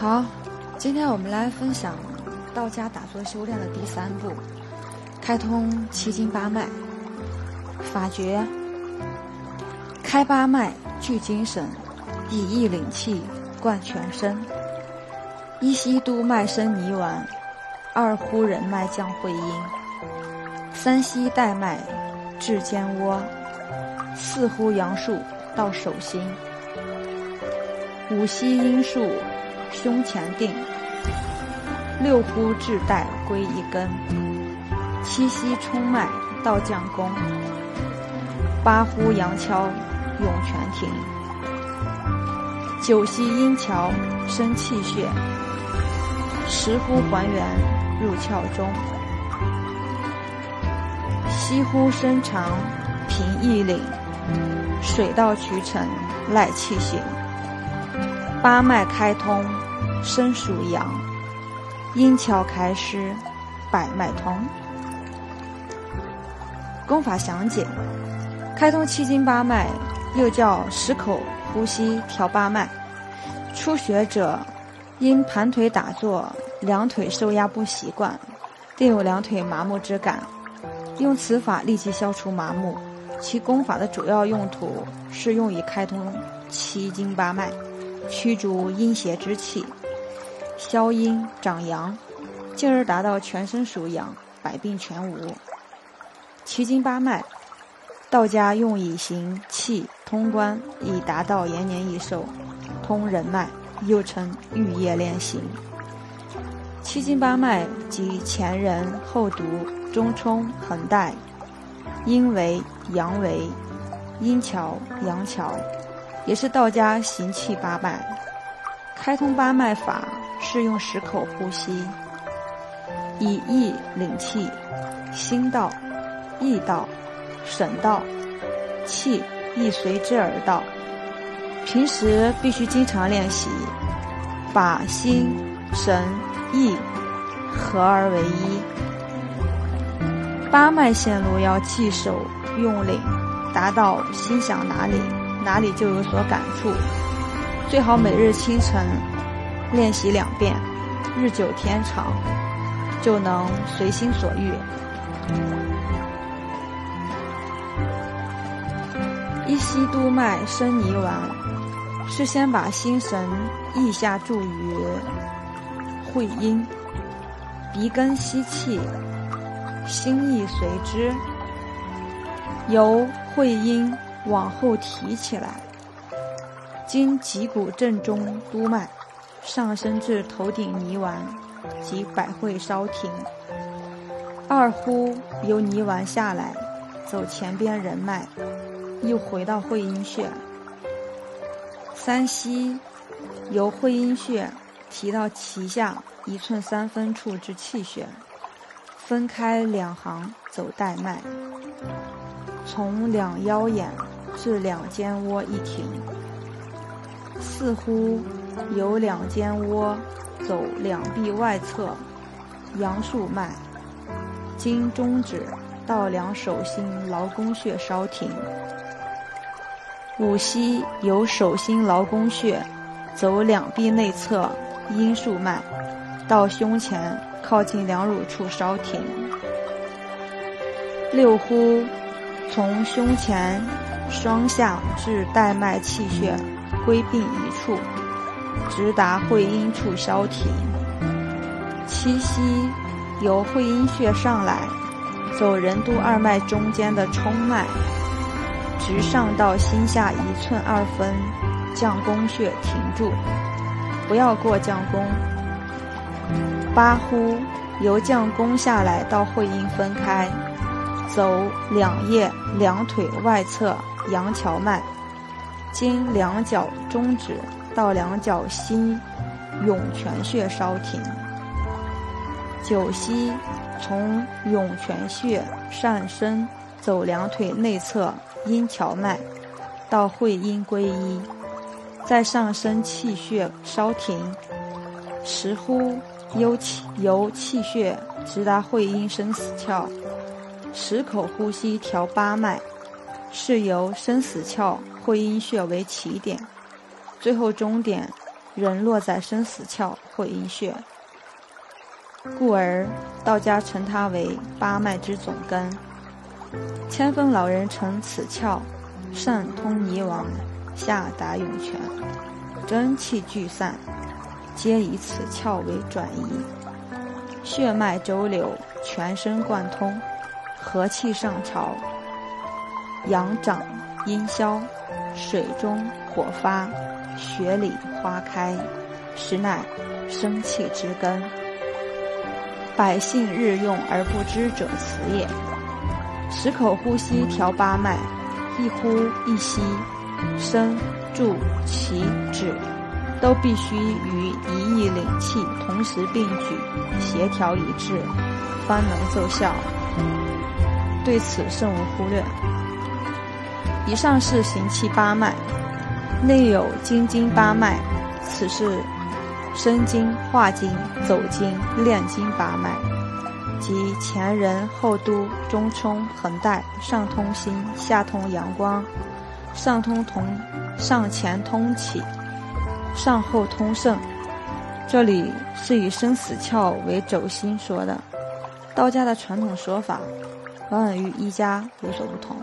好，今天我们来分享道家打坐修炼的第三步：开通七经八脉。法诀：开八脉，聚精神，以意领气，贯全身。一吸督脉生泥丸，二呼人脉降会阴，三吸带脉至肩窝，四呼阳数到手心，五吸阴树胸前定，六呼志带归一根，七吸冲脉到降宫。八呼阳跷涌泉庭，九溪阴桥生气血，十呼还原入窍中，吸呼深长平易领，水到渠成赖气行。八脉开通身属阳，阴窍开施百脉通。功法详解。开通七经八脉，又叫十口呼吸调八脉。初学者因盘腿打坐，两腿受压不习惯，定有两腿麻木之感。用此法立即消除麻木。其功法的主要用途是用以开通七经八脉，驱逐阴邪之气，消阴长阳，进而达到全身属阳，百病全无。七经八脉。道家用以行气通关，以达到延年益寿、通人脉，又称玉液练行。七经八脉即前人、后读、中冲、横带，阴为、阳为、阴桥、阳桥，也是道家行气八脉。开通八脉法是用十口呼吸，以意领气，心到，意到。神道，气亦随之而到。平时必须经常练习，把心、神、意合而为一。八脉线路要记手用领，达到心想哪里，哪里就有所感触。最好每日清晨练习两遍，日久天长，就能随心所欲。一吸督脉生泥丸，是先把心神意下注于会阴，鼻根吸气，心意随之，由会阴往后提起来，经脊骨正中督脉，上升至头顶泥丸及百会稍停。二呼由泥丸下来，走前边人脉。又回到会阴穴，三吸由会阴穴提到脐下一寸三分处之气血，分开两行走带脉，从两腰眼至两肩窝一停。四呼由两肩窝走两臂外侧阳数脉，经中指到两手心劳宫穴稍停。五吸由手心劳宫穴走两臂内侧阴数脉，到胸前靠近两乳处稍停。六呼从胸前双下至带脉气血归并一处，直达会阴处消停。七吸由会阴穴上来，走任督二脉中间的冲脉。直上到心下一寸二分，降宫穴停住，不要过降宫。八呼由降宫下来到会阴分开，走两腋两腿外侧阳桥脉，经两脚中指到两脚心涌泉穴稍停。九吸从涌泉穴上升，走两腿内侧。阴跷脉到会阴归一，再上升气血稍停，十呼由气由气血直达会阴生死窍，十口呼吸调八脉，是由生死窍会阴穴为起点，最后终点仍落在生死窍会阴穴，故而道家称它为八脉之总根。千峰老人称此窍，上通泥王，下达涌泉，真气聚散，皆以此窍为转移，血脉周流，全身贯通，和气上潮，阳长阴消，水中火发，雪里花开，实乃生气之根。百姓日用而不知者，此也。十口呼吸调八脉，一呼一吸，升、住、起、止，都必须与一意领气同时并举，协调一致，方能奏效。对此甚无忽略。以上是行气八脉，内有金经八脉，此是生经、化经、走经、炼经八脉。即前人后督中冲横带上通心下通阳光，上通同上前通气，上后通肾。这里是以生死窍为轴心说的，道家的传统说法往往与医家有所不同。